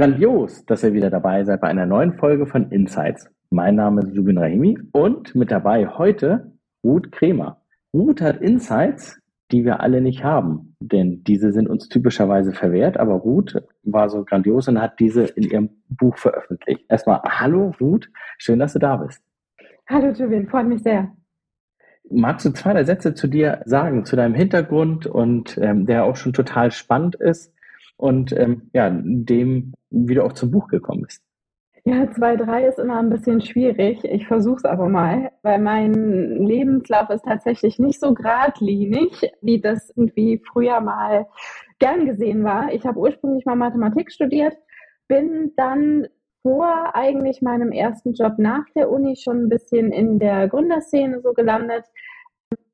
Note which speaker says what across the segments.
Speaker 1: Grandios, dass ihr wieder dabei seid bei einer neuen Folge von Insights. Mein Name ist Subin Rahimi und mit dabei heute Ruth Kremer. Ruth hat Insights, die wir alle nicht haben, denn diese sind uns typischerweise verwehrt, aber Ruth war so grandios und hat diese in ihrem Buch veröffentlicht. Erstmal Hallo Ruth, schön, dass du da bist.
Speaker 2: Hallo Subin, freut mich sehr.
Speaker 1: Magst du zwei, drei Sätze zu dir sagen, zu deinem Hintergrund und ähm, der auch schon total spannend ist und ähm, ja, dem, wie du auch zum Buch gekommen bist?
Speaker 2: Ja, zwei, drei ist immer ein bisschen schwierig. Ich versuche es aber mal, weil mein Lebenslauf ist tatsächlich nicht so geradlinig, wie das irgendwie früher mal gern gesehen war. Ich habe ursprünglich mal Mathematik studiert, bin dann vor eigentlich meinem ersten Job nach der Uni schon ein bisschen in der Gründerszene so gelandet.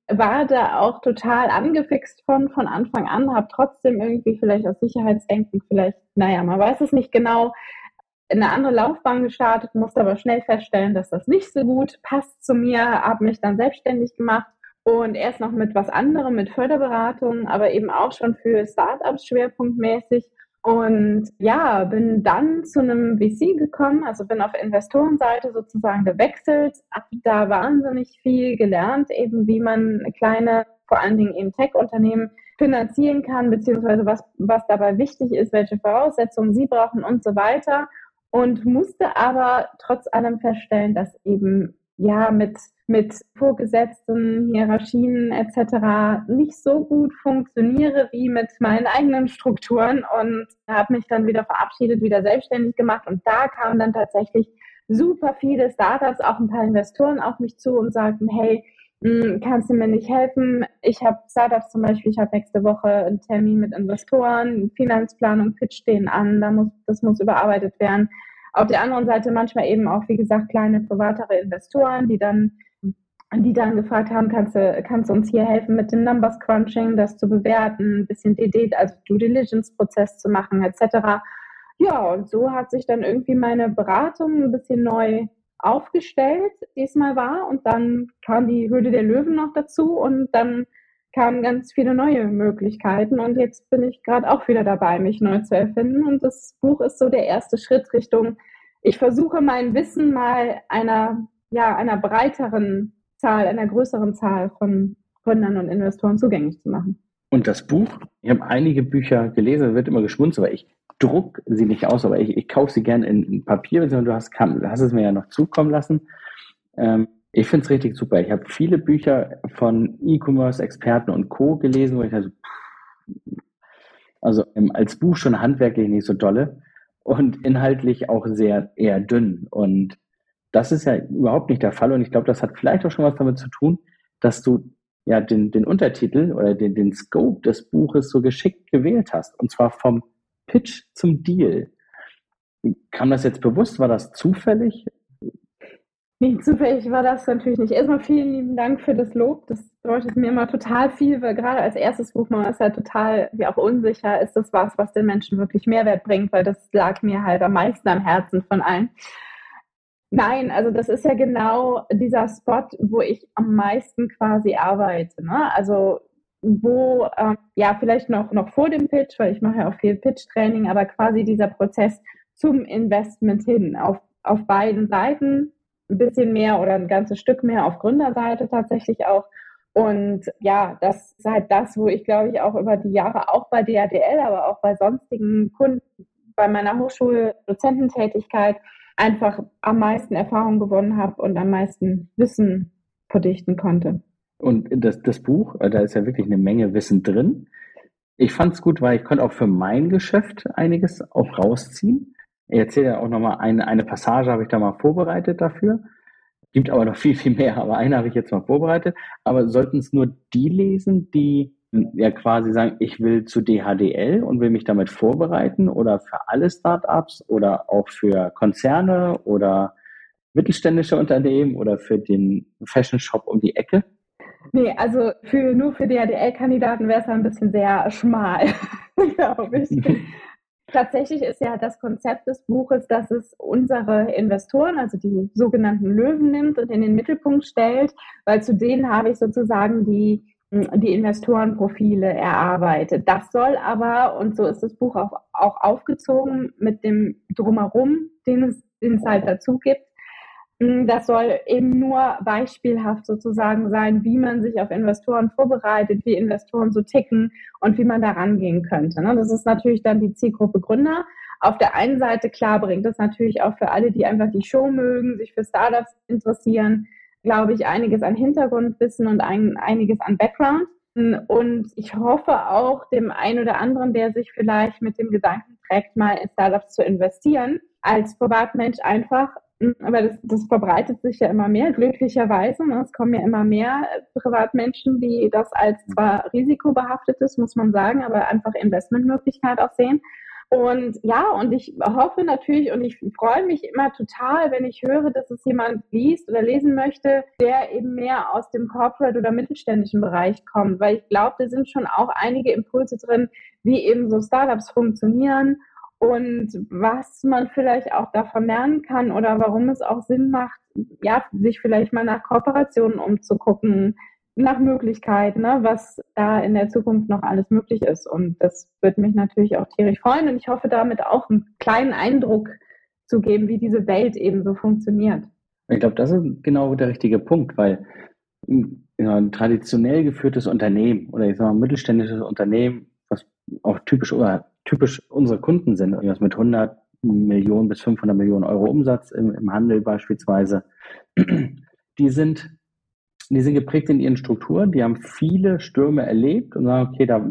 Speaker 2: War da auch total angefixt von, von Anfang an, habe trotzdem irgendwie vielleicht aus Sicherheitsdenken, vielleicht, naja, man weiß es nicht genau, eine andere Laufbahn gestartet, musste aber schnell feststellen, dass das nicht so gut passt zu mir, habe mich dann selbstständig gemacht und erst noch mit was anderem, mit Förderberatung, aber eben auch schon für Startups schwerpunktmäßig und ja, bin dann zu einem VC gekommen, also bin auf Investorenseite sozusagen gewechselt, habe da wahnsinnig viel gelernt, eben wie man kleine, vor allen Dingen eben Tech-Unternehmen finanzieren kann, beziehungsweise was, was dabei wichtig ist, welche Voraussetzungen sie brauchen und so weiter. Und musste aber trotz allem feststellen, dass eben ja mit mit Vorgesetzten, Hierarchien etc. nicht so gut funktioniere wie mit meinen eigenen Strukturen und habe mich dann wieder verabschiedet, wieder selbstständig gemacht und da kamen dann tatsächlich super viele Startups, auch ein paar Investoren auf mich zu und sagten, hey, hm, kannst du mir nicht helfen? Ich habe Startups zum Beispiel, ich habe nächste Woche einen Termin mit Investoren, Finanzplanung, Pitch stehen an, da muss, das muss überarbeitet werden. Auf der anderen Seite manchmal eben auch, wie gesagt, kleine privatere Investoren, die dann die dann gefragt haben, kannst du, kannst du uns hier helfen mit dem Numbers Crunching, das zu bewerten, ein bisschen DD, also Due Diligence Prozess zu machen, etc. Ja, und so hat sich dann irgendwie meine Beratung ein bisschen neu aufgestellt, diesmal war. Und dann kam die Höhle der Löwen noch dazu und dann kamen ganz viele neue Möglichkeiten. Und jetzt bin ich gerade auch wieder dabei, mich neu zu erfinden. Und das Buch ist so der erste Schritt Richtung, ich versuche mein Wissen mal einer, ja, einer breiteren Zahl, einer größeren Zahl von Gründern und Investoren zugänglich zu machen.
Speaker 1: Und das Buch, ich habe einige Bücher gelesen, wird immer geschmunzelt, aber ich druck sie nicht aus, aber ich, ich kaufe sie gerne in Papier, du hast, kann, hast es mir ja noch zukommen lassen. Ähm, ich finde es richtig super. Ich habe viele Bücher von E-Commerce-Experten und Co. gelesen, wo ich also, also ähm, als Buch schon handwerklich nicht so dolle und inhaltlich auch sehr eher dünn. Und das ist ja überhaupt nicht der Fall und ich glaube, das hat vielleicht auch schon was damit zu tun, dass du ja den, den Untertitel oder den, den Scope des Buches so geschickt gewählt hast und zwar vom Pitch zum Deal. Kam das jetzt bewusst? War das zufällig?
Speaker 2: Nee, zufällig war das natürlich nicht. Erstmal vielen lieben Dank für das Lob. Das bedeutet mir immer total viel, weil gerade als erstes Buch man ist ja total wie auch unsicher, ist das was, was den Menschen wirklich Mehrwert bringt, weil das lag mir halt am meisten am Herzen von allen. Nein, also das ist ja genau dieser Spot, wo ich am meisten quasi arbeite. Ne? Also wo, äh, ja, vielleicht noch, noch vor dem Pitch, weil ich mache ja auch viel Pitch-Training, aber quasi dieser Prozess zum Investment hin, auf, auf beiden Seiten, ein bisschen mehr oder ein ganzes Stück mehr auf Gründerseite tatsächlich auch. Und ja, das ist halt das, wo ich glaube ich auch über die Jahre auch bei DADL, aber auch bei sonstigen Kunden, bei meiner Hochschuldozententätigkeit einfach am meisten Erfahrung gewonnen habe und am meisten Wissen verdichten konnte.
Speaker 1: Und das, das Buch, äh, da ist ja wirklich eine Menge Wissen drin. Ich fand es gut, weil ich konnte auch für mein Geschäft einiges auch rausziehen. Ich erzähle ja auch nochmal eine, eine Passage, habe ich da mal vorbereitet dafür. Gibt aber noch viel, viel mehr, aber eine habe ich jetzt mal vorbereitet. Aber sollten es nur die lesen, die ja quasi sagen, ich will zu DHDL und will mich damit vorbereiten oder für alle Startups oder auch für Konzerne oder mittelständische Unternehmen oder für den Fashion Shop um die Ecke?
Speaker 2: Nee, also für, nur für DHDL-Kandidaten wäre es ein bisschen sehr schmal, glaube ich. Tatsächlich ist ja das Konzept des Buches, dass es unsere Investoren, also die sogenannten Löwen nimmt und in den Mittelpunkt stellt, weil zu denen habe ich sozusagen die die Investorenprofile erarbeitet. Das soll aber, und so ist das Buch auch, auch aufgezogen mit dem Drumherum, den es, den es halt dazu gibt, das soll eben nur beispielhaft sozusagen sein, wie man sich auf Investoren vorbereitet, wie Investoren so ticken und wie man da rangehen könnte. Ne? Das ist natürlich dann die Zielgruppe Gründer. Auf der einen Seite, klar, bringt das natürlich auch für alle, die einfach die Show mögen, sich für Startups interessieren, glaube ich, einiges an Hintergrundwissen und ein, einiges an Background. Und ich hoffe auch dem einen oder anderen, der sich vielleicht mit dem Gedanken trägt, mal in Startups zu investieren, als Privatmensch einfach aber das, das verbreitet sich ja immer mehr, glücklicherweise. Ne? Es kommen ja immer mehr Privatmenschen, die das als zwar risikobehaftetes, muss man sagen, aber einfach Investmentmöglichkeit auch sehen. Und ja, und ich hoffe natürlich und ich freue mich immer total, wenn ich höre, dass es jemand liest oder lesen möchte, der eben mehr aus dem Corporate oder mittelständischen Bereich kommt, weil ich glaube, da sind schon auch einige Impulse drin, wie eben so Startups funktionieren und was man vielleicht auch davon lernen kann oder warum es auch Sinn macht, ja, sich vielleicht mal nach Kooperationen umzugucken, nach Möglichkeiten, ne, was da in der Zukunft noch alles möglich ist. Und das würde mich natürlich auch tierisch freuen und ich hoffe damit auch einen kleinen Eindruck zu geben, wie diese Welt eben so funktioniert.
Speaker 1: Ich glaube, das ist genau der richtige Punkt, weil ja, ein traditionell geführtes Unternehmen oder ich sage mal mittelständisches Unternehmen, was auch typisch oder typisch unsere Kunden sind, mit 100 Millionen bis 500 Millionen Euro Umsatz im, im Handel beispielsweise, die sind, die sind geprägt in ihren Strukturen, die haben viele Stürme erlebt und sagen, okay, da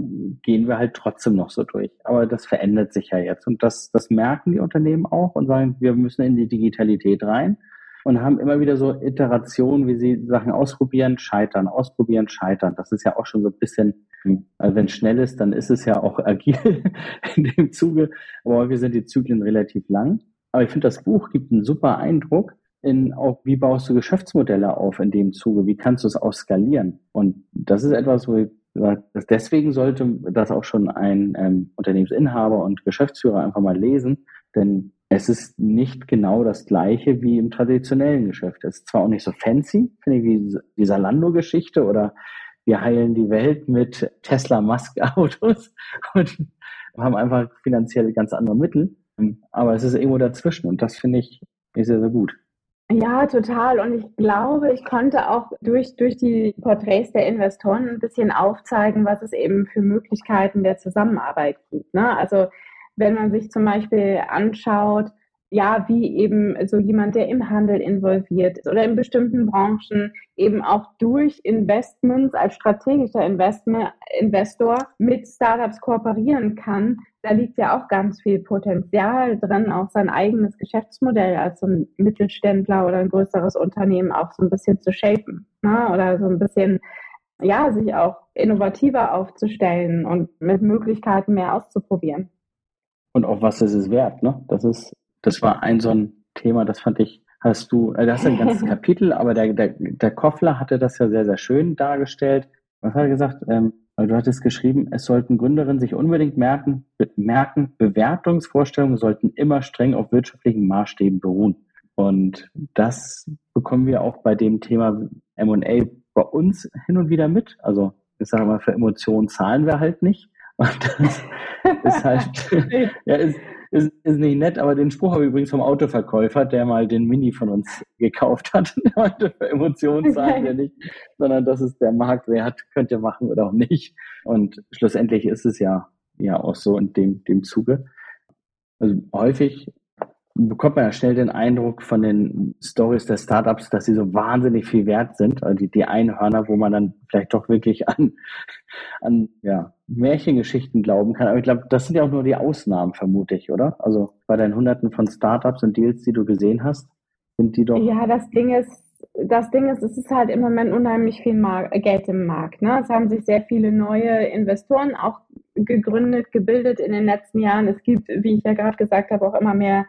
Speaker 1: gehen wir halt trotzdem noch so durch. Aber das verändert sich ja jetzt und das, das merken die Unternehmen auch und sagen, wir müssen in die Digitalität rein und haben immer wieder so Iterationen, wie sie Sachen ausprobieren, scheitern, ausprobieren, scheitern. Das ist ja auch schon so ein bisschen, also wenn es schnell ist, dann ist es ja auch agil in dem Zuge. Aber häufig sind die Zyklen relativ lang. Aber ich finde, das Buch gibt einen super Eindruck in auch, wie baust du Geschäftsmodelle auf in dem Zuge? Wie kannst du es auch skalieren? Und das ist etwas, wo ich deswegen sollte das auch schon ein ähm, Unternehmensinhaber und Geschäftsführer einfach mal lesen, denn es ist nicht genau das gleiche wie im traditionellen Geschäft. Es ist zwar auch nicht so fancy, finde ich, wie die Salando-Geschichte oder wir heilen die Welt mit Tesla Musk Autos und haben einfach finanziell ganz andere Mittel. Aber es ist irgendwo dazwischen und das finde ich sehr, sehr gut.
Speaker 2: Ja, total. Und ich glaube, ich konnte auch durch, durch die Porträts der Investoren ein bisschen aufzeigen, was es eben für Möglichkeiten der Zusammenarbeit gibt. Ne? Also wenn man sich zum Beispiel anschaut, ja, wie eben so jemand, der im Handel involviert ist oder in bestimmten Branchen eben auch durch Investments als strategischer Investment, Investor mit Startups kooperieren kann, da liegt ja auch ganz viel Potenzial drin, auch sein eigenes Geschäftsmodell als so ein Mittelständler oder ein größeres Unternehmen auch so ein bisschen zu shapen ne? oder so ein bisschen, ja, sich auch innovativer aufzustellen und mit Möglichkeiten mehr auszuprobieren
Speaker 1: und auf was ist es wert. Ne? Das ist, das war ein so ein Thema, das fand ich, hast du, äh, das ist ein ganzes Kapitel, aber der, der, der Koffler hatte das ja sehr, sehr schön dargestellt. Was hat er gesagt? Ähm, du hattest geschrieben, es sollten Gründerinnen sich unbedingt merken, be merken, Bewertungsvorstellungen sollten immer streng auf wirtschaftlichen Maßstäben beruhen. Und das bekommen wir auch bei dem Thema M&A bei uns hin und wieder mit. Also ich sage mal, für Emotionen zahlen wir halt nicht. Und das ist halt, ja, ist, ist, ist nicht nett, aber den Spruch habe ich übrigens vom Autoverkäufer, der mal den Mini von uns gekauft hat. Der meinte, für Emotionen zahlen wir nicht, sondern das ist der Marktwert, könnt ihr machen oder auch nicht. Und schlussendlich ist es ja, ja auch so in dem, dem Zuge. Also häufig bekommt man ja schnell den Eindruck von den Stories der Startups, dass sie so wahnsinnig viel wert sind. Also die, die Einhörner, wo man dann vielleicht doch wirklich an, an ja, Märchengeschichten glauben kann. Aber ich glaube, das sind ja auch nur die Ausnahmen, vermute ich, oder? Also bei deinen Hunderten von Startups und Deals, die du gesehen hast, sind die doch.
Speaker 2: Ja, das Ding ist, das Ding ist, es ist halt im Moment unheimlich viel Mar Geld im Markt. Ne? Es haben sich sehr viele neue Investoren auch gegründet, gebildet in den letzten Jahren. Es gibt, wie ich ja gerade gesagt habe, auch immer mehr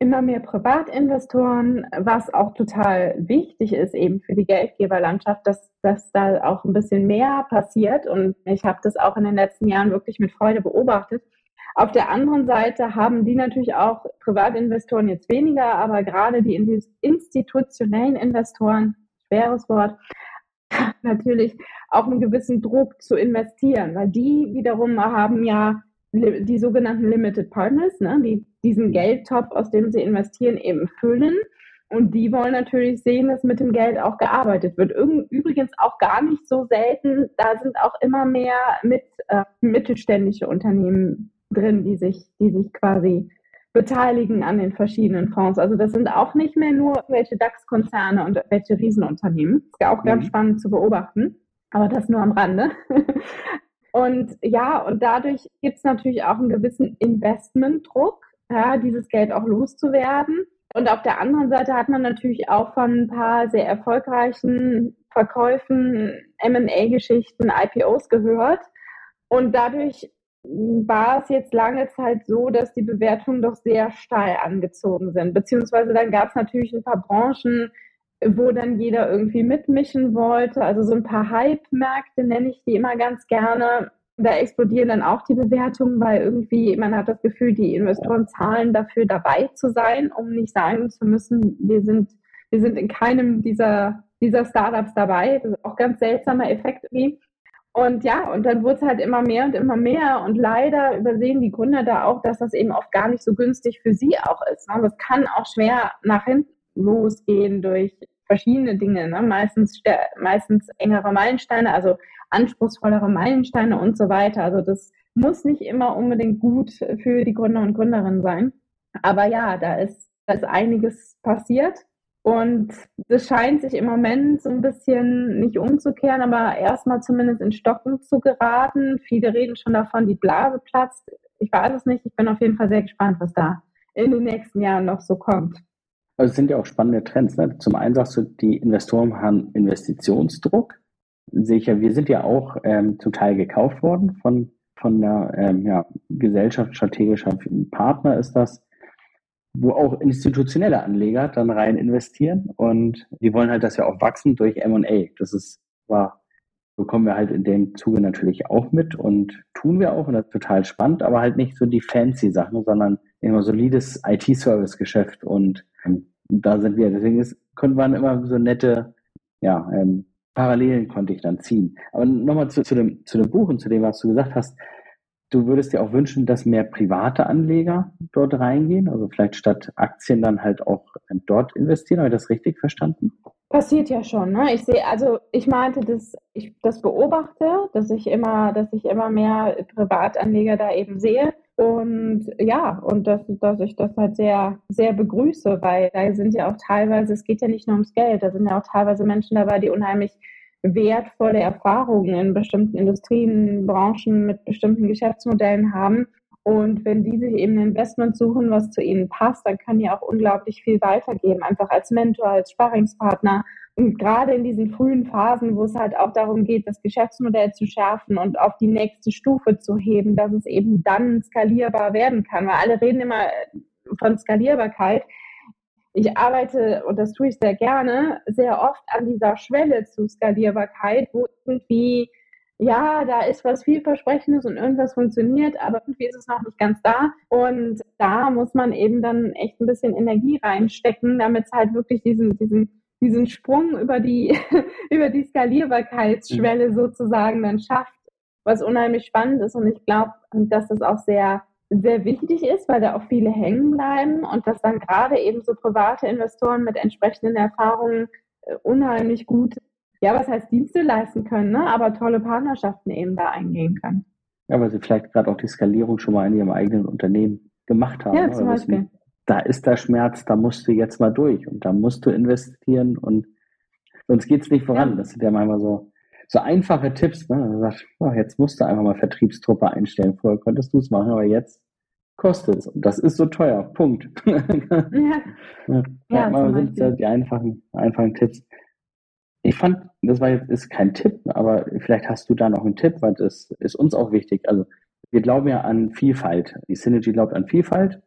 Speaker 2: immer mehr Privatinvestoren, was auch total wichtig ist eben für die Geldgeberlandschaft, dass, dass da auch ein bisschen mehr passiert. Und ich habe das auch in den letzten Jahren wirklich mit Freude beobachtet. Auf der anderen Seite haben die natürlich auch Privatinvestoren jetzt weniger, aber gerade die institutionellen Investoren, schweres Wort, natürlich auch einen gewissen Druck zu investieren, weil die wiederum haben ja die sogenannten Limited Partners, ne, die diesen Geldtopf, aus dem sie investieren, eben füllen. Und die wollen natürlich sehen, dass mit dem Geld auch gearbeitet wird. Übrigens auch gar nicht so selten, da sind auch immer mehr mit, äh, mittelständische Unternehmen drin, die sich, die sich quasi beteiligen an den verschiedenen Fonds. Also das sind auch nicht mehr nur welche DAX-Konzerne und welche Riesenunternehmen. Das ist ja auch ganz mhm. spannend zu beobachten, aber das nur am Rande. und ja, und dadurch gibt es natürlich auch einen gewissen Investmentdruck, ja, dieses Geld auch loszuwerden. Und auf der anderen Seite hat man natürlich auch von ein paar sehr erfolgreichen Verkäufen, MA-Geschichten, IPOs gehört. Und dadurch war es jetzt lange Zeit so, dass die Bewertungen doch sehr steil angezogen sind. Beziehungsweise dann gab es natürlich ein paar Branchen, wo dann jeder irgendwie mitmischen wollte. Also so ein paar Hype-Märkte nenne ich die immer ganz gerne. Da explodieren dann auch die Bewertungen, weil irgendwie man hat das Gefühl, die Investoren zahlen dafür dabei zu sein, um nicht sagen zu müssen, wir sind, wir sind in keinem dieser, dieser Startups dabei. Das ist auch ganz seltsamer Effekt irgendwie. Und ja, und dann wurde es halt immer mehr und immer mehr. Und leider übersehen die Gründer da auch, dass das eben oft gar nicht so günstig für sie auch ist. Ne? Das kann auch schwer nach hinten losgehen durch verschiedene Dinge. Ne? Meistens, meistens engere Meilensteine, also anspruchsvollere Meilensteine und so weiter. Also das muss nicht immer unbedingt gut für die Gründer und Gründerinnen sein. Aber ja, da ist, da ist einiges passiert. Und das scheint sich im Moment so ein bisschen nicht umzukehren, aber erstmal zumindest in Stocken zu geraten. Viele reden schon davon, die Blase platzt. Ich weiß es nicht. Ich bin auf jeden Fall sehr gespannt, was da in den nächsten Jahren noch so kommt.
Speaker 1: Also es sind ja auch spannende Trends. Ne? Zum einen sagst du, die Investoren haben Investitionsdruck. Sehe ich ja, wir sind ja auch ähm, zum Teil gekauft worden von, von der ähm, ja, Gesellschaft strategischer Partner ist das wo auch institutionelle Anleger dann rein investieren. Und die wollen halt, dass wir auch wachsen durch M&A. Das ist, war, bekommen wir halt in dem Zuge natürlich auch mit und tun wir auch. Und das ist total spannend, aber halt nicht so die fancy Sachen, sondern immer solides IT-Service-Geschäft und ähm, da sind wir. Deswegen ist, konnte man immer so nette, ja, ähm, Parallelen konnte ich dann ziehen. Aber nochmal zu, zu, dem, zu dem Buch und zu dem, was du gesagt hast, Du würdest dir auch wünschen, dass mehr private Anleger dort reingehen, also vielleicht statt Aktien dann halt auch dort investieren. Habe ich das richtig verstanden?
Speaker 2: Passiert ja schon. Ne? Ich sehe, also ich meinte, dass ich das beobachte, dass ich immer, dass ich immer mehr Privatanleger da eben sehe. Und ja, und dass, dass ich das halt sehr, sehr begrüße, weil da sind ja auch teilweise, es geht ja nicht nur ums Geld, da sind ja auch teilweise Menschen dabei, die unheimlich wertvolle Erfahrungen in bestimmten Industrien, Branchen mit bestimmten Geschäftsmodellen haben. Und wenn die sich eben ein Investment suchen, was zu ihnen passt, dann können die auch unglaublich viel weitergeben, einfach als Mentor, als Sparringspartner. Und gerade in diesen frühen Phasen, wo es halt auch darum geht, das Geschäftsmodell zu schärfen und auf die nächste Stufe zu heben, dass es eben dann skalierbar werden kann. Weil alle reden immer von Skalierbarkeit ich arbeite, und das tue ich sehr gerne, sehr oft an dieser Schwelle zu Skalierbarkeit, wo irgendwie, ja, da ist was vielversprechendes und irgendwas funktioniert, aber irgendwie ist es noch nicht ganz da. Und da muss man eben dann echt ein bisschen Energie reinstecken, damit es halt wirklich diesen, diesen, diesen Sprung über die, über die Skalierbarkeitsschwelle mhm. sozusagen dann schafft, was unheimlich spannend ist. Und ich glaube, dass das auch sehr sehr wichtig ist, weil da auch viele hängen bleiben und dass dann gerade eben so private Investoren mit entsprechenden Erfahrungen äh, unheimlich gut, ja, was heißt Dienste leisten können, ne? aber tolle Partnerschaften eben da eingehen können.
Speaker 1: Ja, weil sie vielleicht gerade auch die Skalierung schon mal in ihrem eigenen Unternehmen gemacht haben.
Speaker 2: Ja, zum Beispiel.
Speaker 1: Wissen, da ist der Schmerz, da musst du jetzt mal durch und da musst du investieren und sonst geht es nicht voran. Ja. Das sind ja manchmal so, so einfache Tipps. Ne? Man sagt, oh, jetzt musst du einfach mal Vertriebstruppe einstellen. Vorher konntest du es machen, aber jetzt kostet es. Und das ist so teuer. Punkt. ja. ja, ja sind ja die einfachen, einfachen Tipps. Ich fand, das war jetzt ist kein Tipp, aber vielleicht hast du da noch einen Tipp, weil das ist uns auch wichtig. Also wir glauben ja an Vielfalt. Die Synergy glaubt an Vielfalt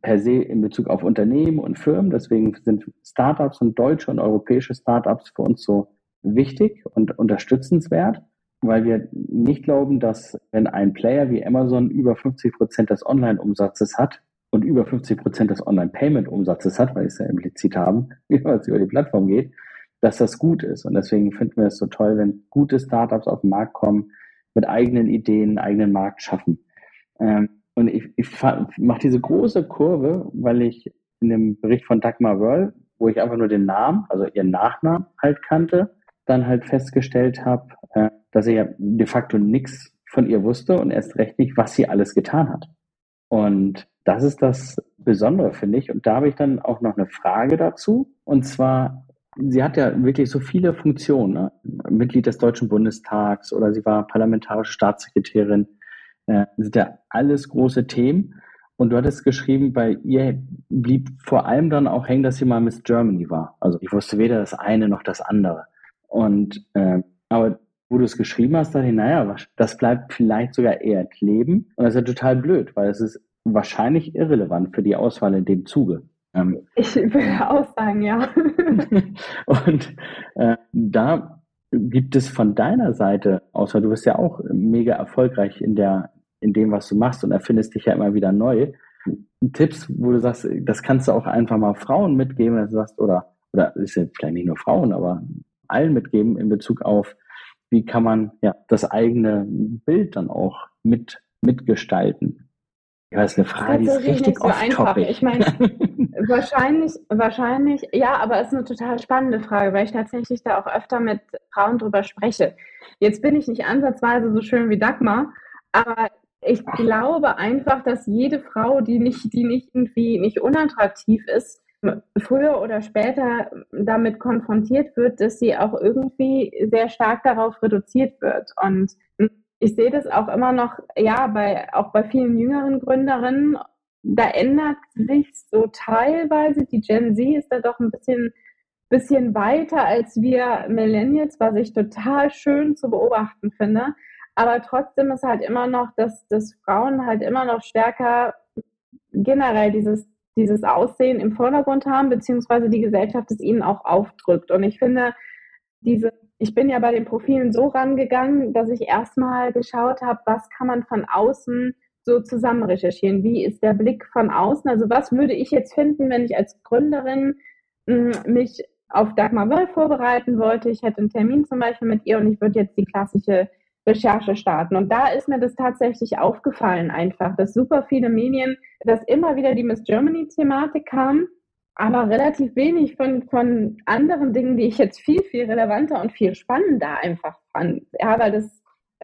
Speaker 1: per se in Bezug auf Unternehmen und Firmen. Deswegen sind Startups und deutsche und europäische Startups für uns so wichtig und unterstützenswert, weil wir nicht glauben, dass wenn ein Player wie Amazon über 50 Prozent des Online-Umsatzes hat und über 50 Prozent des Online-Payment-Umsatzes hat, weil es ja implizit haben, wie es über die Plattform geht, dass das gut ist. Und deswegen finden wir es so toll, wenn gute Startups auf den Markt kommen, mit eigenen Ideen, eigenen Markt schaffen. Ähm, und ich, ich mache diese große Kurve, weil ich in dem Bericht von Dagmar Wörl, wo ich einfach nur den Namen, also ihren Nachnamen halt kannte, dann halt festgestellt habe, äh, dass ich ja de facto nichts von ihr wusste und erst recht nicht, was sie alles getan hat. Und das ist das Besondere, finde ich. Und da habe ich dann auch noch eine Frage dazu. Und zwar, sie hat ja wirklich so viele Funktionen. Ne? Mitglied des Deutschen Bundestags oder sie war parlamentarische Staatssekretärin. Äh, sind ja alles große Themen. Und du hattest geschrieben, bei ihr blieb vor allem dann auch hängen, dass sie mal Miss Germany war. Also ich wusste weder das eine noch das andere. Und äh, aber wo du es geschrieben hast, dachte ich, naja, das bleibt vielleicht sogar eher kleben. Und das ist ja total blöd, weil es ist wahrscheinlich irrelevant für die Auswahl in dem Zuge.
Speaker 2: Ähm, ich würde auch sagen, ja.
Speaker 1: und äh, da gibt es von deiner Seite, außer du bist ja auch mega erfolgreich in der, in dem, was du machst und erfindest dich ja immer wieder neu. Tipps, wo du sagst, das kannst du auch einfach mal Frauen mitgeben, dass du sagst, oder, oder ist ja vielleicht nicht nur Frauen, aber allen mitgeben in Bezug auf, wie kann man ja das eigene Bild dann auch mit mitgestalten.
Speaker 2: Ja, das ist eine Frage, die ist richtig so einfach. Ich meine, wahrscheinlich, wahrscheinlich, ja, aber es ist eine total spannende Frage, weil ich tatsächlich da auch öfter mit Frauen drüber spreche. Jetzt bin ich nicht ansatzweise so schön wie Dagmar, aber ich glaube einfach, dass jede Frau, die nicht, die nicht irgendwie nicht unattraktiv ist, früher oder später damit konfrontiert wird, dass sie auch irgendwie sehr stark darauf reduziert wird. Und ich sehe das auch immer noch, ja, bei, auch bei vielen jüngeren Gründerinnen, da ändert sich so teilweise. Die Gen Z ist da doch ein bisschen, bisschen weiter als wir Millennials, was ich total schön zu beobachten finde. Aber trotzdem ist halt immer noch, dass, dass Frauen halt immer noch stärker generell dieses dieses Aussehen im Vordergrund haben, beziehungsweise die Gesellschaft es ihnen auch aufdrückt. Und ich finde, diese, ich bin ja bei den Profilen so rangegangen, dass ich erstmal geschaut habe, was kann man von außen so zusammen recherchieren? Wie ist der Blick von außen? Also was würde ich jetzt finden, wenn ich als Gründerin mh, hm, mich auf Dagmar Wöll vorbereiten wollte? Ich hätte einen Termin zum Beispiel mit ihr und ich würde jetzt die klassische Recherche starten. Und da ist mir das tatsächlich aufgefallen einfach, dass super viele Medien, dass immer wieder die Miss Germany-Thematik kam, aber relativ wenig von, von anderen Dingen, die ich jetzt viel, viel relevanter und viel spannender einfach fand. Ja, weil das,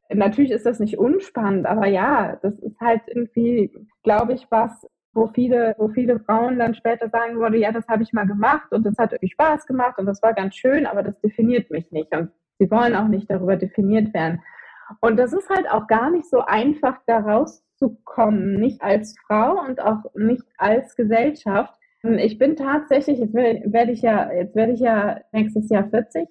Speaker 2: natürlich ist das nicht unspannend, aber ja, das ist halt irgendwie, glaube ich, was, wo viele, wo viele Frauen dann später sagen würden, ja, das habe ich mal gemacht und das hat irgendwie Spaß gemacht und das war ganz schön, aber das definiert mich nicht und sie wollen auch nicht darüber definiert werden. Und das ist halt auch gar nicht so einfach, da rauszukommen, nicht als Frau und auch nicht als Gesellschaft. Ich bin tatsächlich, jetzt werde ich ja, jetzt werde ich ja nächstes Jahr 40.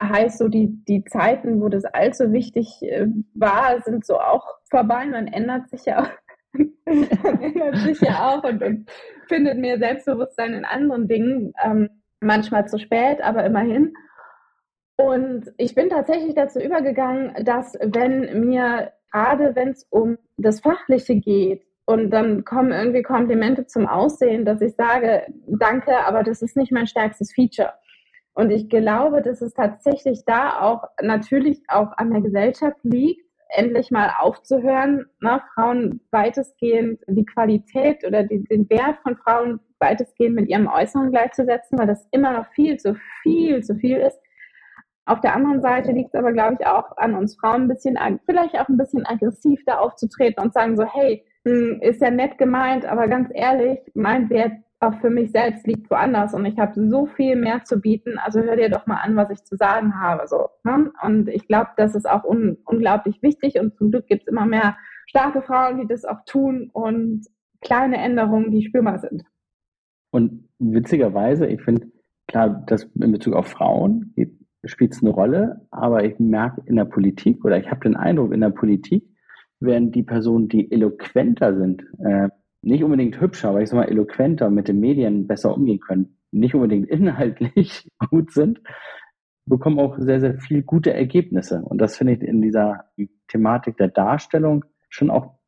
Speaker 2: Heißt so, die, die Zeiten, wo das allzu wichtig äh, war, sind so auch vorbei. Man ändert sich ja auch, ändert sich ja auch und, und, findet mehr Selbstbewusstsein in anderen Dingen. Ähm, manchmal zu spät, aber immerhin. Und ich bin tatsächlich dazu übergegangen, dass wenn mir, gerade wenn es um das Fachliche geht, und dann kommen irgendwie Komplimente zum Aussehen, dass ich sage, danke, aber das ist nicht mein stärkstes Feature. Und ich glaube, dass es tatsächlich da auch natürlich auch an der Gesellschaft liegt, endlich mal aufzuhören, ne, Frauen weitestgehend die Qualität oder die, den Wert von Frauen weitestgehend mit ihrem Äußeren gleichzusetzen, weil das immer noch viel zu viel zu viel ist. Auf der anderen Seite liegt es aber, glaube ich, auch an uns Frauen ein bisschen, vielleicht auch ein bisschen aggressiv da aufzutreten und sagen so, hey, ist ja nett gemeint, aber ganz ehrlich, mein Wert auch für mich selbst liegt woanders und ich habe so viel mehr zu bieten. Also hör dir doch mal an, was ich zu sagen habe. So, ne? Und ich glaube, das ist auch un unglaublich wichtig und zum Glück gibt es immer mehr starke Frauen, die das auch tun und kleine Änderungen, die spürbar sind.
Speaker 1: Und witzigerweise, ich finde, klar, das in Bezug auf Frauen spielt es eine Rolle, aber ich merke in der Politik oder ich habe den Eindruck, in der Politik werden die Personen, die eloquenter sind, äh, nicht unbedingt hübscher, aber ich sage mal eloquenter mit den Medien besser umgehen können, nicht unbedingt inhaltlich gut sind, bekommen auch sehr, sehr viel gute Ergebnisse. Und das finde ich in dieser Thematik der Darstellung schon auch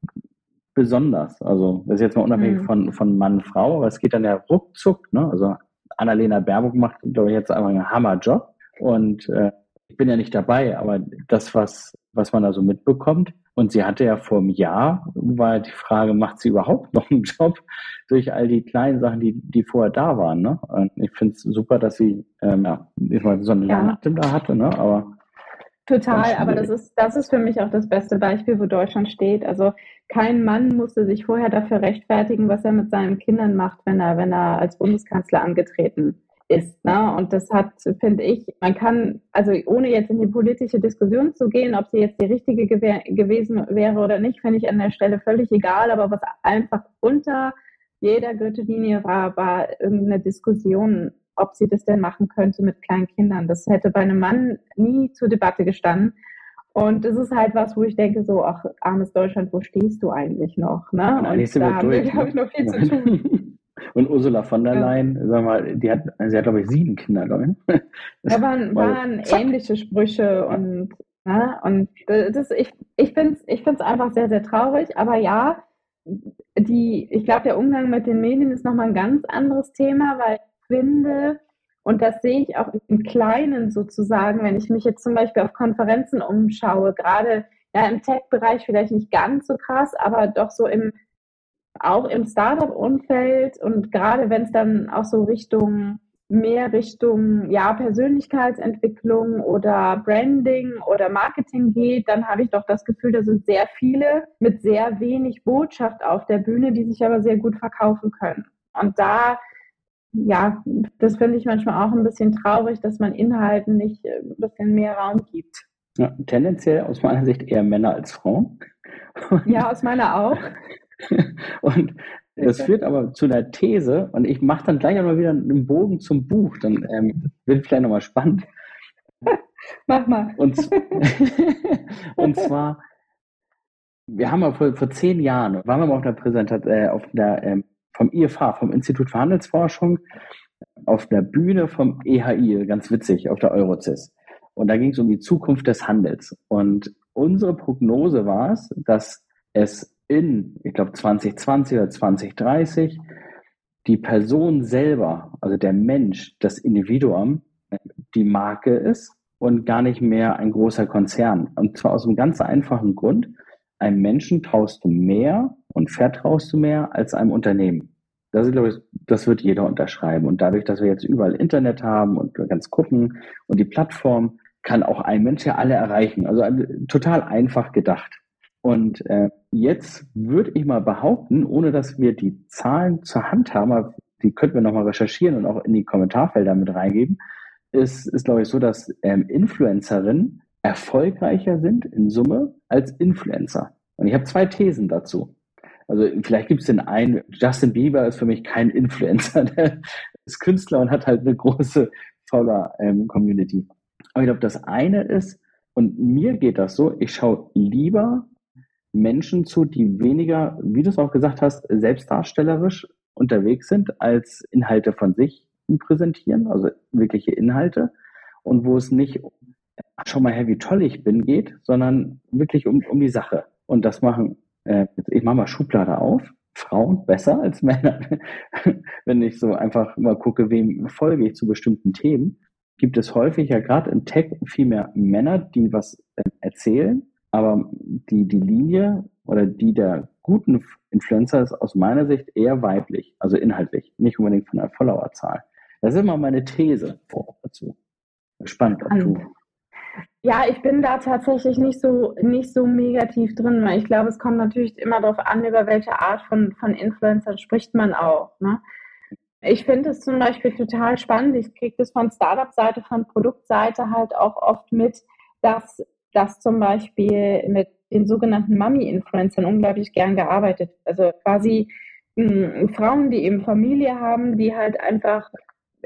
Speaker 1: besonders. Also das ist jetzt mal unabhängig mhm. von, von Mann, Frau, aber es geht dann ja ruckzuck, ne? Also Annalena Baerbock macht, glaube ich, jetzt einfach einen Hammerjob. Und äh, ich bin ja nicht dabei, aber das, was, was man da so mitbekommt, und sie hatte ja vor einem Jahr, war die Frage, macht sie überhaupt noch einen Job durch all die kleinen Sachen, die, die vorher da waren. Ne? Und ich finde es super, dass sie ähm, ja, so einen langen Atem da hatte, ne? aber
Speaker 2: Total, aber das ist, das ist für mich auch das beste Beispiel, wo Deutschland steht. Also kein Mann musste sich vorher dafür rechtfertigen, was er mit seinen Kindern macht, wenn er, wenn er als Bundeskanzler angetreten ist. Ne? Und das hat, finde ich, man kann, also ohne jetzt in die politische Diskussion zu gehen, ob sie jetzt die richtige gewesen wäre oder nicht, finde ich an der Stelle völlig egal. Aber was einfach unter jeder Gürtellinie war, war irgendeine Diskussion ob sie das denn machen könnte mit kleinen Kindern. Das hätte bei einem Mann nie zur Debatte gestanden. Und das ist halt was, wo ich denke, so, ach, armes Deutschland, wo stehst du eigentlich noch? Ne? Und
Speaker 1: da haben wir, glaube ich, noch viel zu tun. Und Ursula von der Leyen, ja. sag mal, die hat, sie hat, glaube ich, sieben Kinder, glaube
Speaker 2: ich. Da waren, waren ähnliche Sprüche und, ne? und das, ich, ich finde es ich find's einfach sehr, sehr traurig. Aber ja, die, ich glaube, der Umgang mit den Medien ist nochmal ein ganz anderes Thema, weil finde, und das sehe ich auch im Kleinen sozusagen, wenn ich mich jetzt zum Beispiel auf Konferenzen umschaue, gerade ja im Tech-Bereich vielleicht nicht ganz so krass, aber doch so im auch im Startup-Umfeld und gerade wenn es dann auch so Richtung mehr Richtung ja Persönlichkeitsentwicklung oder Branding oder Marketing geht, dann habe ich doch das Gefühl, da sind sehr viele mit sehr wenig Botschaft auf der Bühne, die sich aber sehr gut verkaufen können. Und da ja, das finde ich manchmal auch ein bisschen traurig, dass man Inhalten nicht äh, ein bisschen mehr Raum gibt.
Speaker 1: Ja, tendenziell aus meiner Sicht eher Männer als Frauen.
Speaker 2: ja, aus meiner auch.
Speaker 1: und das führt aber zu einer These, und ich mache dann gleich einmal wieder einen Bogen zum Buch, dann ähm, wird vielleicht nochmal spannend.
Speaker 2: Mach mal.
Speaker 1: Und, und zwar, wir haben mal vor, vor zehn Jahren, waren wir mal auf einer Präsentation, äh, auf einer ähm, vom IFH, vom Institut für Handelsforschung, auf der Bühne vom EHI, ganz witzig, auf der Eurozis. Und da ging es um die Zukunft des Handels. Und unsere Prognose war es, dass es in, ich glaube, 2020 oder 2030 die Person selber, also der Mensch, das Individuum, die Marke ist und gar nicht mehr ein großer Konzern. Und zwar aus einem ganz einfachen Grund. Einem Menschen traust du mehr und vertraust du mehr als einem Unternehmen. Das ist, glaube ich, das wird jeder unterschreiben. Und dadurch, dass wir jetzt überall Internet haben und kannst gucken und die Plattform kann auch ein Mensch ja alle erreichen. Also total einfach gedacht. Und äh, jetzt würde ich mal behaupten, ohne dass wir die Zahlen zur Hand haben, die könnten wir nochmal recherchieren und auch in die Kommentarfelder mit reingeben, ist, ist glaube ich, so, dass ähm, Influencerinnen erfolgreicher sind in Summe als Influencer. Und ich habe zwei Thesen dazu. Also vielleicht gibt es den einen, Justin Bieber ist für mich kein Influencer, der ist Künstler und hat halt eine große Follower-Community. Ähm, Aber ich glaube, das eine ist, und mir geht das so, ich schaue lieber Menschen zu, die weniger, wie du es auch gesagt hast, selbstdarstellerisch unterwegs sind, als Inhalte von sich präsentieren, also wirkliche Inhalte. Und wo es nicht, schau mal her, wie toll ich bin, geht, sondern wirklich um, um die Sache. Und das machen äh, ich mache mal Schublade auf, Frauen besser als Männer. Wenn ich so einfach mal gucke, wem folge ich zu bestimmten Themen, gibt es häufig ja gerade im Tech viel mehr Männer, die was äh, erzählen, aber die, die Linie oder die der guten Influencer ist aus meiner Sicht eher weiblich, also inhaltlich, nicht unbedingt von der Followerzahl. Das ist immer meine These dazu. Spannend, ob du
Speaker 2: ja, ich bin da tatsächlich nicht so, nicht so mega tief drin, weil ich glaube, es kommt natürlich immer darauf an, über welche Art von, von Influencern spricht man auch. Ne? Ich finde es zum Beispiel total spannend. Ich kriege das von Startup-Seite, von Produktseite halt auch oft mit, dass das zum Beispiel mit den sogenannten Mummy-Influencern unglaublich gern gearbeitet. Also quasi mh, hm, Frauen, die eben Familie haben, die halt einfach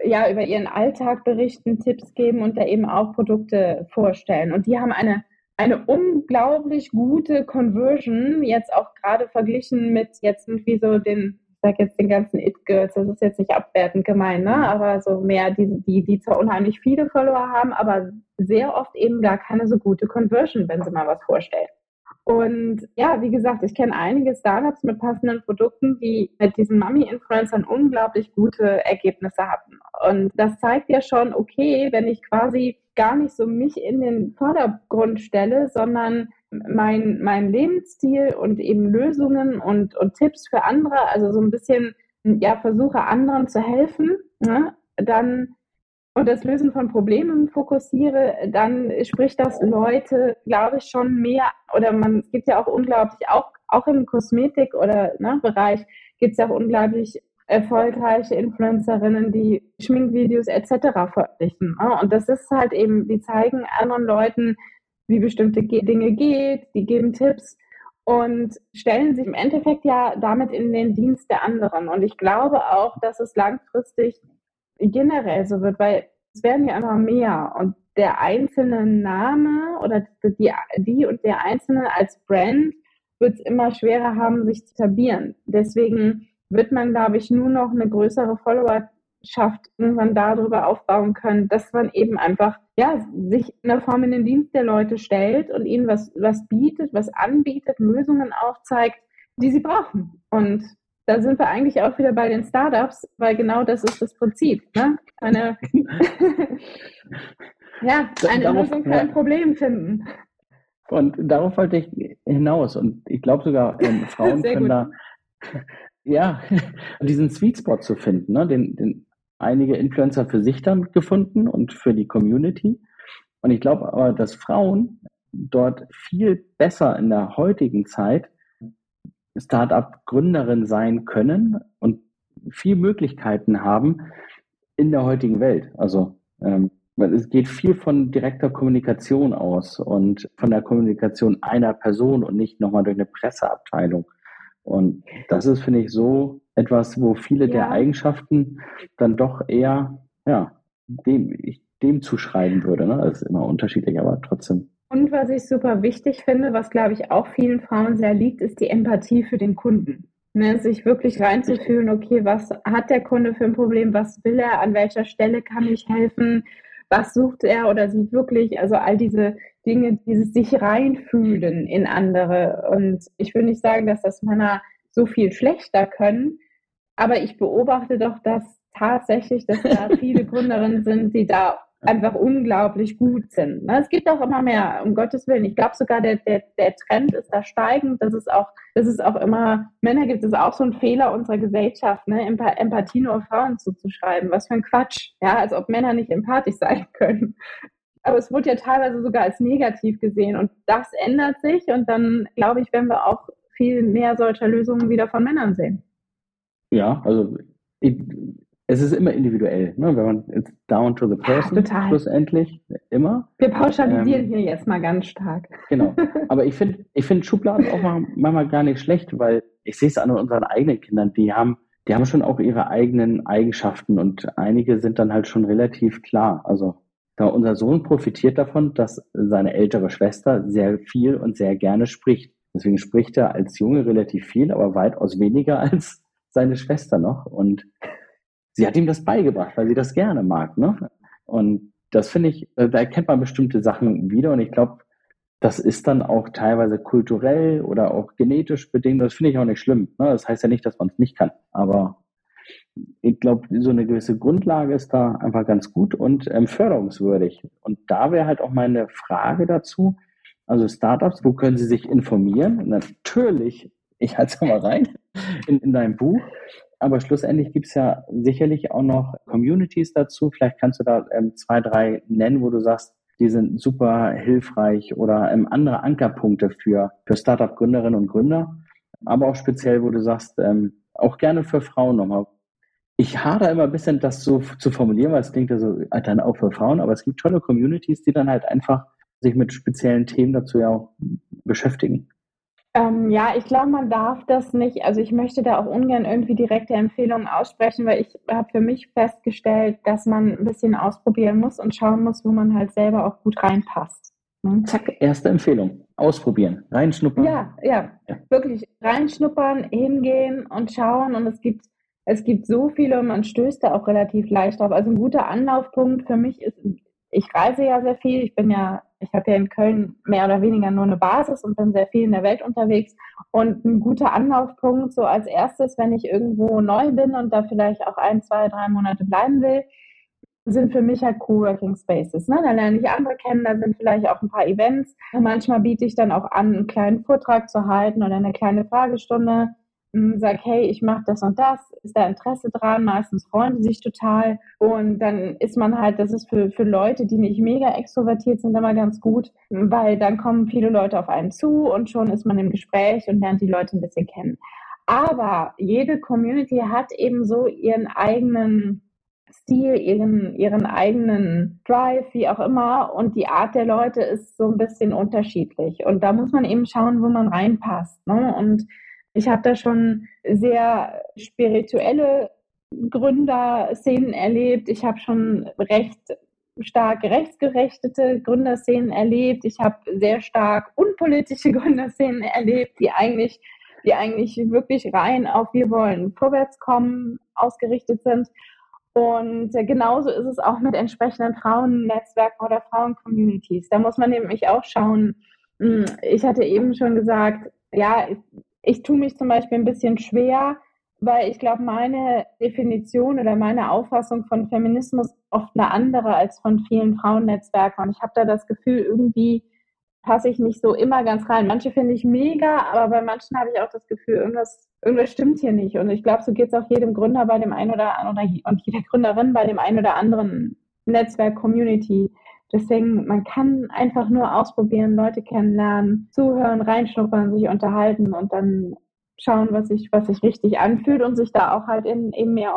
Speaker 2: ja, über ihren Alltag berichten, Tipps geben und da eben auch Produkte vorstellen. Und die haben eine, eine unglaublich gute Conversion, jetzt auch gerade verglichen mit jetzt irgendwie so den, ich sag jetzt den ganzen It-Girls, das ist jetzt nicht abwertend gemeint, ne? aber so mehr die, die, die zwar unheimlich viele Follower haben, aber sehr oft eben gar keine so gute Conversion, wenn sie mal was vorstellen. Und ja, wie gesagt, ich kenne einige Startups mit passenden Produkten, die mit diesen Mami-Influencern unglaublich gute Ergebnisse hatten. Und das zeigt ja schon, okay, wenn ich quasi gar nicht so mich in den Vordergrund stelle, sondern mein, mein Lebensstil und eben Lösungen und, und Tipps für andere, also so ein bisschen, ja, versuche anderen zu helfen, ne, dann und das Lösen von Problemen fokussiere, dann spricht das Leute, glaube ich, schon mehr, oder man, es gibt ja auch unglaublich, auch, auch im Kosmetik- oder ne, Bereich gibt es ja auch unglaublich erfolgreiche Influencerinnen, die Schminkvideos etc. veröffentlichen. Ne? Und das ist halt eben, die zeigen anderen Leuten, wie bestimmte Dinge geht, die geben Tipps und stellen sich im Endeffekt ja damit in den Dienst der anderen. Und ich glaube auch, dass es langfristig generell so wird, weil es werden ja immer mehr und der einzelne Name oder die, die und der Einzelne als Brand wird es immer schwerer haben, sich zu etablieren. Deswegen wird man, glaube ich, nur noch eine größere Followerschaft irgendwann darüber aufbauen können, dass man eben einfach ja, sich in der Form in den Dienst der Leute stellt und ihnen was, was bietet, was anbietet, Lösungen aufzeigt, die sie brauchen. Und da sind wir eigentlich auch wieder bei den Startups, weil genau das ist das Prinzip. Ne? Eine, ja, eine darauf, Lösung für ein Problem finden.
Speaker 1: Und darauf wollte ich hinaus. Und ich glaube sogar, ähm, Frauen können gut. da, ja, diesen Sweet Spot zu finden, ne? den, den einige Influencer für sich dann gefunden und für die Community. Und ich glaube aber, dass Frauen dort viel besser in der heutigen Zeit Startup-Gründerin sein können und viel Möglichkeiten haben in der heutigen Welt. Also ähm, es geht viel von direkter Kommunikation aus und von der Kommunikation einer Person und nicht nochmal durch eine Presseabteilung. Und das ist, finde ich, so etwas, wo viele ja. der Eigenschaften dann doch eher, ja, dem, ich, dem zuschreiben würde. Ne? Das ist immer unterschiedlich, aber trotzdem
Speaker 2: und was ich super wichtig finde, was glaube ich auch vielen Frauen sehr liegt, ist die Empathie für den Kunden. Ne, sich wirklich reinzufühlen, okay, was hat der Kunde für ein Problem, was will er, an welcher Stelle kann ich helfen, was sucht er oder sie wirklich, also all diese Dinge, dieses sich reinfühlen in andere. Und ich will nicht sagen, dass das Männer so viel schlechter können, aber ich beobachte doch, dass tatsächlich, dass da viele Gründerinnen sind, die da einfach unglaublich gut sind. Ne? Es gibt auch immer mehr, um Gottes Willen. Ich glaube sogar, der, der, der Trend ist da steigend. Das ist auch, das ist auch immer, Männer gibt es auch so ein Fehler unserer Gesellschaft, ne? Empathie nur Frauen zuzuschreiben. Was für ein Quatsch. Ja, als ob Männer nicht empathisch sein können. Aber es wurde ja teilweise sogar als negativ gesehen. Und das ändert sich. Und dann, glaube ich, werden wir auch viel mehr solcher Lösungen wieder von Männern sehen.
Speaker 1: Ja, also ich, es ist immer individuell, ne? wenn man it's down to the person ja, schlussendlich immer.
Speaker 2: Wir pauschalisieren ähm, hier jetzt mal ganz stark.
Speaker 1: Genau. Aber ich finde ich finde Schubladen auch manchmal gar nicht schlecht, weil ich sehe es an unseren eigenen Kindern, die haben die haben schon auch ihre eigenen Eigenschaften und einige sind dann halt schon relativ klar. Also da unser Sohn profitiert davon, dass seine ältere Schwester sehr viel und sehr gerne spricht. Deswegen spricht er als Junge relativ viel, aber weitaus weniger als seine Schwester noch. Und sie hat ihm das beigebracht, weil sie das gerne mag. Ne? Und das finde ich, äh, da erkennt man bestimmte Sachen wieder und ich glaube, das ist dann auch teilweise kulturell oder auch genetisch bedingt. Das finde ich auch nicht schlimm. Ne? Das heißt ja nicht, dass man es nicht kann. Aber ich glaube, so eine gewisse Grundlage ist da einfach ganz gut und ähm, förderungswürdig. Und da wäre halt auch meine Frage dazu. Also Startups, wo können sie sich informieren? Natürlich, ich halte es mal rein, in, in deinem Buch. Aber schlussendlich gibt es ja sicherlich auch noch Communities dazu. Vielleicht kannst du da ähm, zwei, drei nennen, wo du sagst, die sind super hilfreich oder ähm, andere Ankerpunkte für, für Startup-Gründerinnen und Gründer. Aber auch speziell, wo du sagst, ähm, auch gerne für Frauen nochmal. Ich hader immer ein bisschen, das so zu formulieren, weil es klingt ja so äh, dann auch für Frauen, aber es gibt tolle Communities, die dann halt einfach sich mit speziellen Themen dazu ja auch beschäftigen.
Speaker 2: Ähm, ja, ich glaube, man darf das nicht. Also ich möchte da auch ungern irgendwie direkte Empfehlungen aussprechen, weil ich habe für mich festgestellt, dass man ein bisschen ausprobieren muss und schauen muss, wo man halt selber auch gut reinpasst.
Speaker 1: Ne? Zack, erste Empfehlung. Ausprobieren, reinschnuppern.
Speaker 2: Ja, ja, ja, wirklich reinschnuppern, hingehen und schauen. Und es gibt, es gibt so viele und man stößt da auch relativ leicht drauf. Also ein guter Anlaufpunkt für mich ist, ich reise ja sehr viel. Ich bin ja Ich habe ja in Köln mehr oder weniger nur eine Basis und bin sehr viel in der Welt unterwegs. Und ein guter Anlaufpunkt, so als erstes, wenn ich irgendwo neu bin und da vielleicht auch ein, zwei, drei Monate bleiben will, sind für mich halt Coworking Spaces. Ne? Da lerne ich andere kennen, da sind vielleicht auch ein paar Events. Manchmal biete ich dann auch an, einen kleinen Vortrag zu halten oder eine kleine Fragestunde sage, hey, ich mache das und das, ist da Interesse dran, meistens freuen sie sich total und dann ist man halt, das ist für, für Leute, die nicht mega extrovertiert sind, immer ganz gut, weil dann kommen viele Leute auf einen zu und schon ist man im Gespräch und lernt die Leute ein bisschen kennen. Aber jede Community hat eben so ihren eigenen Stil, ihren, ihren eigenen Drive, wie auch immer. Und die Art der Leute ist so ein bisschen unterschiedlich. Und da muss man eben schauen, wo man reinpasst. Ne? Und ich habe da schon sehr spirituelle Gründerszenen erlebt. Ich habe schon recht stark rechtsgerechtete Gründerszenen erlebt. Ich habe sehr stark unpolitische Gründerszenen erlebt, die eigentlich, die eigentlich wirklich rein auf wir wollen vorwärts kommen ausgerichtet sind. Und genauso ist es auch mit entsprechenden Frauennetzwerken oder Frauencommunities. Da muss man nämlich auch schauen. Hm, ich hatte eben schon gesagt, ja, ich tue mich zum Beispiel ein bisschen schwer, weil ich glaube, meine Definition oder meine Auffassung von Feminismus oft eine andere als von vielen Frauennetzwerken. Und ich habe da das Gefühl, irgendwie passe ich nicht so immer ganz rein. Manche finde ich mega, aber bei manchen habe ich auch das Gefühl, irgendwas, irgendwas stimmt hier nicht. Und ich glaube, so geht es auch jedem Gründer bei dem einen oder anderen und jeder Gründerin bei dem einen oder anderen Netzwerk, Community. Deswegen, man kann einfach nur ausprobieren, Leute kennenlernen, zuhören, reinschnuppern, sich unterhalten und dann schauen, was sich, was sich richtig anfühlt und sich da auch halt in, eben mehr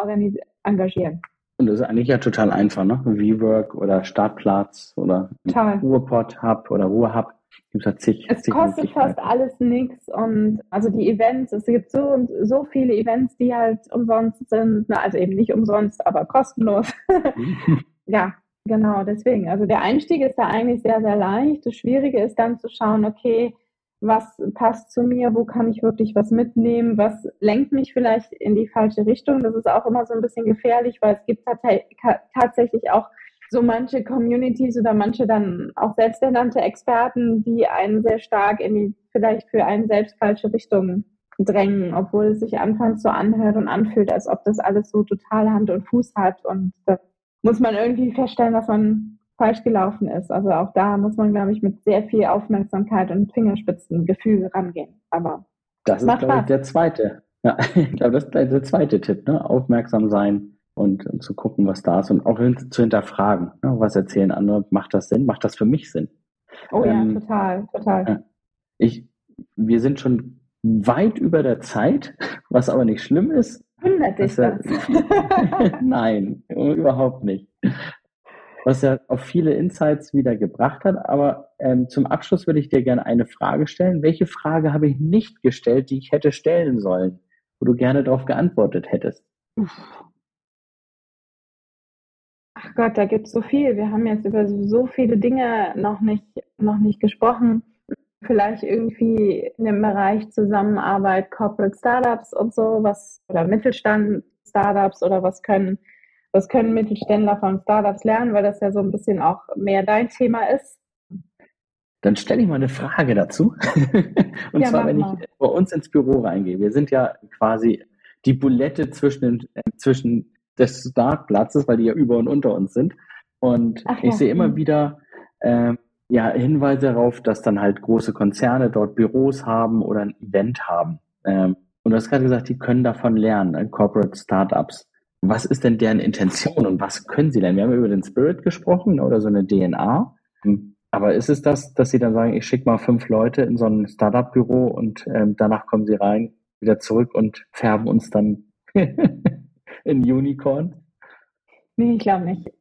Speaker 2: engagieren.
Speaker 1: Und das ist eigentlich ja total einfach, ne? WeWork oder Startplatz oder Ruhrpott Hub oder Ruhrhub.
Speaker 2: Gibt es zig, es zig kostet fast alles nichts und also die Events, es gibt so und so viele Events, die halt umsonst sind, na, also eben nicht umsonst, aber kostenlos. ja, Genau, deswegen. Also der Einstieg ist da eigentlich sehr, sehr leicht. Das Schwierige ist dann zu schauen, okay, was passt zu mir, wo kann ich wirklich was mitnehmen, was lenkt mich vielleicht in die falsche Richtung. Das ist auch immer so ein bisschen gefährlich, weil es gibt tatsächlich auch so manche Communities oder manche dann auch selbsternannte Experten, die einen sehr stark in die vielleicht für einen selbst falsche Richtung drängen, obwohl es sich anfangs so anhört und anfühlt, als ob das alles so total Hand und Fuß hat und das muss man irgendwie feststellen, dass man falsch gelaufen ist. Also auch da muss man, glaube ich, mit sehr viel Aufmerksamkeit und Fingerspitzengefühl rangehen. Aber
Speaker 1: das ist, glaube ich, der zweite. Ja, ich glaube, das ist der zweite Tipp, ne? Aufmerksam sein und, und, zu gucken, was da ist und auch hin, zu hinterfragen. Ne? Was erzählen andere? Macht das Sinn? Macht das für mich Sinn?
Speaker 2: Oh ähm, ja, total, total.
Speaker 1: Ich, wir sind schon weit über der Zeit, was aber nicht schlimm ist.
Speaker 2: Wundert dich das?
Speaker 1: Nein, überhaupt nicht. Was ja auch viele Insights wieder gebracht hat. Aber ähm, zum Abschluss würde ich dir gerne eine Frage stellen. Welche Frage habe ich nicht gestellt, die ich hätte stellen sollen, wo du gerne darauf geantwortet hättest?
Speaker 2: Ach Gott, da gibt es so viel. Wir haben jetzt über so viele Dinge noch nicht, noch nicht gesprochen vielleicht irgendwie in dem Bereich Zusammenarbeit, Corporate Startups und so, was oder Mittelstand Startups oder was können, was können Mittelständler von Startups lernen, weil das ja so ein bisschen auch mehr dein Thema ist.
Speaker 1: Dann stelle ich mal eine Frage dazu. und ja, zwar, wenn ich bei uns ins Büro reingehe. Wir sind ja quasi die Bulette zwischen, äh, zwischen des Startplatzes, weil die ja über und unter uns sind. Und Ach, ich ja. sehe immer hm. wieder äh, ja, Hinweise darauf, dass dann halt große Konzerne dort Büros haben oder ein Event haben. Ähm, und du hast gerade gesagt, die können davon lernen, äh, Corporate Startups. Was ist denn deren Intention und was können sie denn? Wir haben über den Spirit gesprochen ne, oder so eine DNA. Hm. Aber ist es das, dass sie dann sagen, ich schicke mal fünf Leute in so ein Startup-Büro und ähm, danach kommen sie rein, wieder zurück und färben uns dann in Unicorn?
Speaker 2: Nee, ich glaube nicht.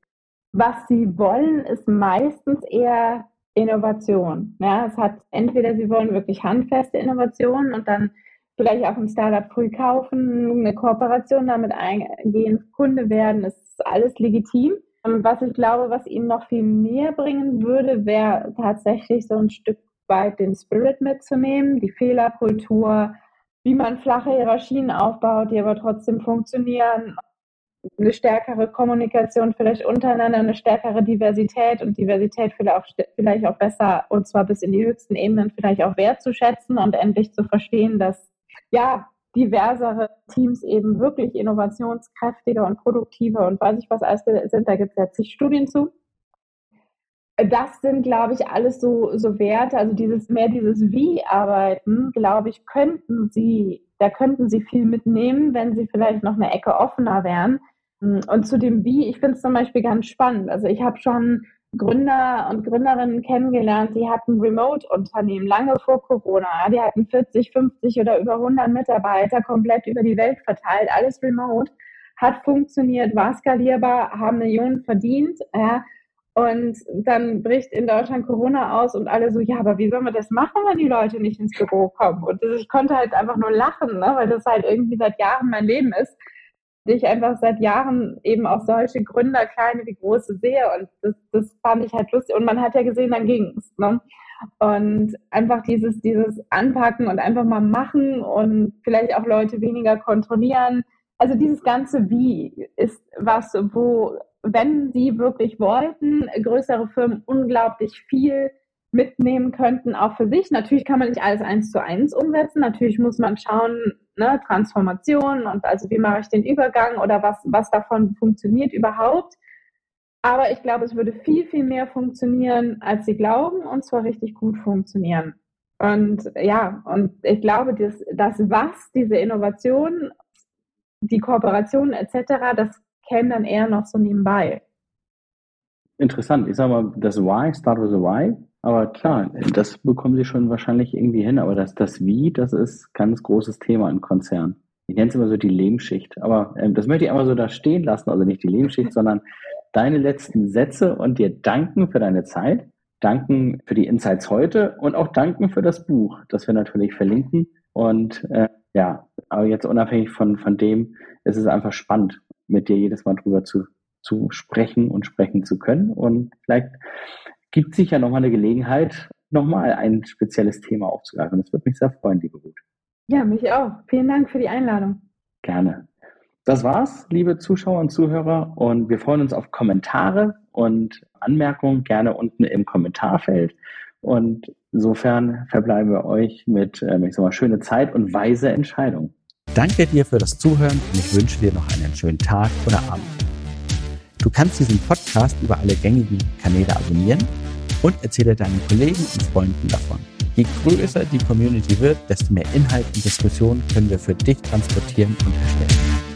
Speaker 2: Was sie wollen, ist meistens eher Innovation. Ja, es hat entweder sie wollen wirklich handfeste Innovationen und dann vielleicht auch ein Startup früh kaufen, eine Kooperation damit eingehen, Kunde werden, ist alles legitim. Was ich glaube, was ihnen noch viel mehr bringen würde, wäre tatsächlich so ein Stück weit den Spirit mitzunehmen, die Fehlerkultur, wie man flache Hierarchien aufbaut, die aber trotzdem funktionieren. Eine stärkere Kommunikation vielleicht untereinander, eine stärkere Diversität und Diversität vielleicht auch, besser und zwar bis in die höchsten Ebenen vielleicht auch wertzuschätzen und endlich zu verstehen, dass ja diversere Teams eben wirklich innovationskräftiger und produktiver und weiß ich was alles sind. Da gibt es ja zig Studien zu. Das sind, glaube ich, alles so, so Werte, also dieses mehr dieses Wie-Arbeiten, glaube ich, könnten Sie, da könnten Sie viel mitnehmen, wenn Sie vielleicht noch eine Ecke offener wären. Und zu dem Wie, ich finde es zum Beispiel ganz spannend. Also ich habe schon Gründer und Gründerinnen kennengelernt, die hatten Remote-Unternehmen lange vor Corona. Die hatten 40, 50 oder über 100 Mitarbeiter komplett über die Welt verteilt, alles remote, hat funktioniert, war skalierbar, haben Millionen verdient. Ja. Und dann bricht in Deutschland Corona aus und alle so, ja, aber wie sollen wir das machen, wenn die Leute nicht ins Büro kommen? Und ich konnte halt einfach nur lachen, ne, weil das halt irgendwie seit Jahren mein Leben ist ich einfach seit Jahren eben auch solche Gründer, kleine wie große, sehe. Und das, das fand ich halt lustig. Und man hat ja gesehen, dann ging es. Ne? Und einfach dieses, dieses Anpacken und einfach mal machen und vielleicht auch Leute weniger kontrollieren. Also dieses ganze Wie ist was, wo, wenn sie wirklich wollten, größere Firmen unglaublich viel mitnehmen könnten, auch für sich. Natürlich kann man nicht alles eins zu eins umsetzen. Natürlich muss man schauen, ne, Transformation und also wie mache ich den Übergang oder was, was davon funktioniert überhaupt. Aber ich glaube, es würde viel, viel mehr funktionieren, als sie glauben und zwar richtig gut funktionieren. Und ja, und ich glaube, das, das was, diese Innovation, die Kooperation etc., das käme dann eher noch so nebenbei.
Speaker 1: Interessant. Ich sage mal, das Why, Start with the Why, aber klar, das bekommen sie schon wahrscheinlich irgendwie hin. Aber das, das Wie, das ist ganz großes Thema im Konzern. Ich nenne es immer so die Lebensschicht. Aber ähm, das möchte ich einmal so da stehen lassen. Also nicht die Lebensschicht, sondern deine letzten Sätze und dir danken für deine Zeit, danken für die Insights heute und auch danken für das Buch, das wir natürlich verlinken. Und äh, ja, aber jetzt unabhängig von, von dem, ist es einfach spannend, mit dir jedes Mal drüber zu, zu sprechen und sprechen zu können. Und vielleicht gibt sicher nochmal eine Gelegenheit, nochmal ein spezielles Thema aufzugreifen. Das würde mich sehr freuen, liebe Ruth.
Speaker 2: Ja, mich auch. Vielen Dank für die Einladung.
Speaker 1: Gerne. Das war's, liebe Zuschauer und Zuhörer. Und wir freuen uns auf Kommentare und Anmerkungen gerne unten im Kommentarfeld. Und insofern verbleiben wir euch mit, ähm, ich sag mal, schöne Zeit und weise Entscheidungen.
Speaker 3: Danke dir für das Zuhören und ich wünsche dir noch einen schönen Tag oder Abend. Du kannst diesen Podcast über alle gängigen Kanäle abonnieren und erzähle deinen Kollegen und Freunden davon. Je größer die Community wird, desto mehr Inhalt und Diskussion können wir für dich transportieren und erstellen.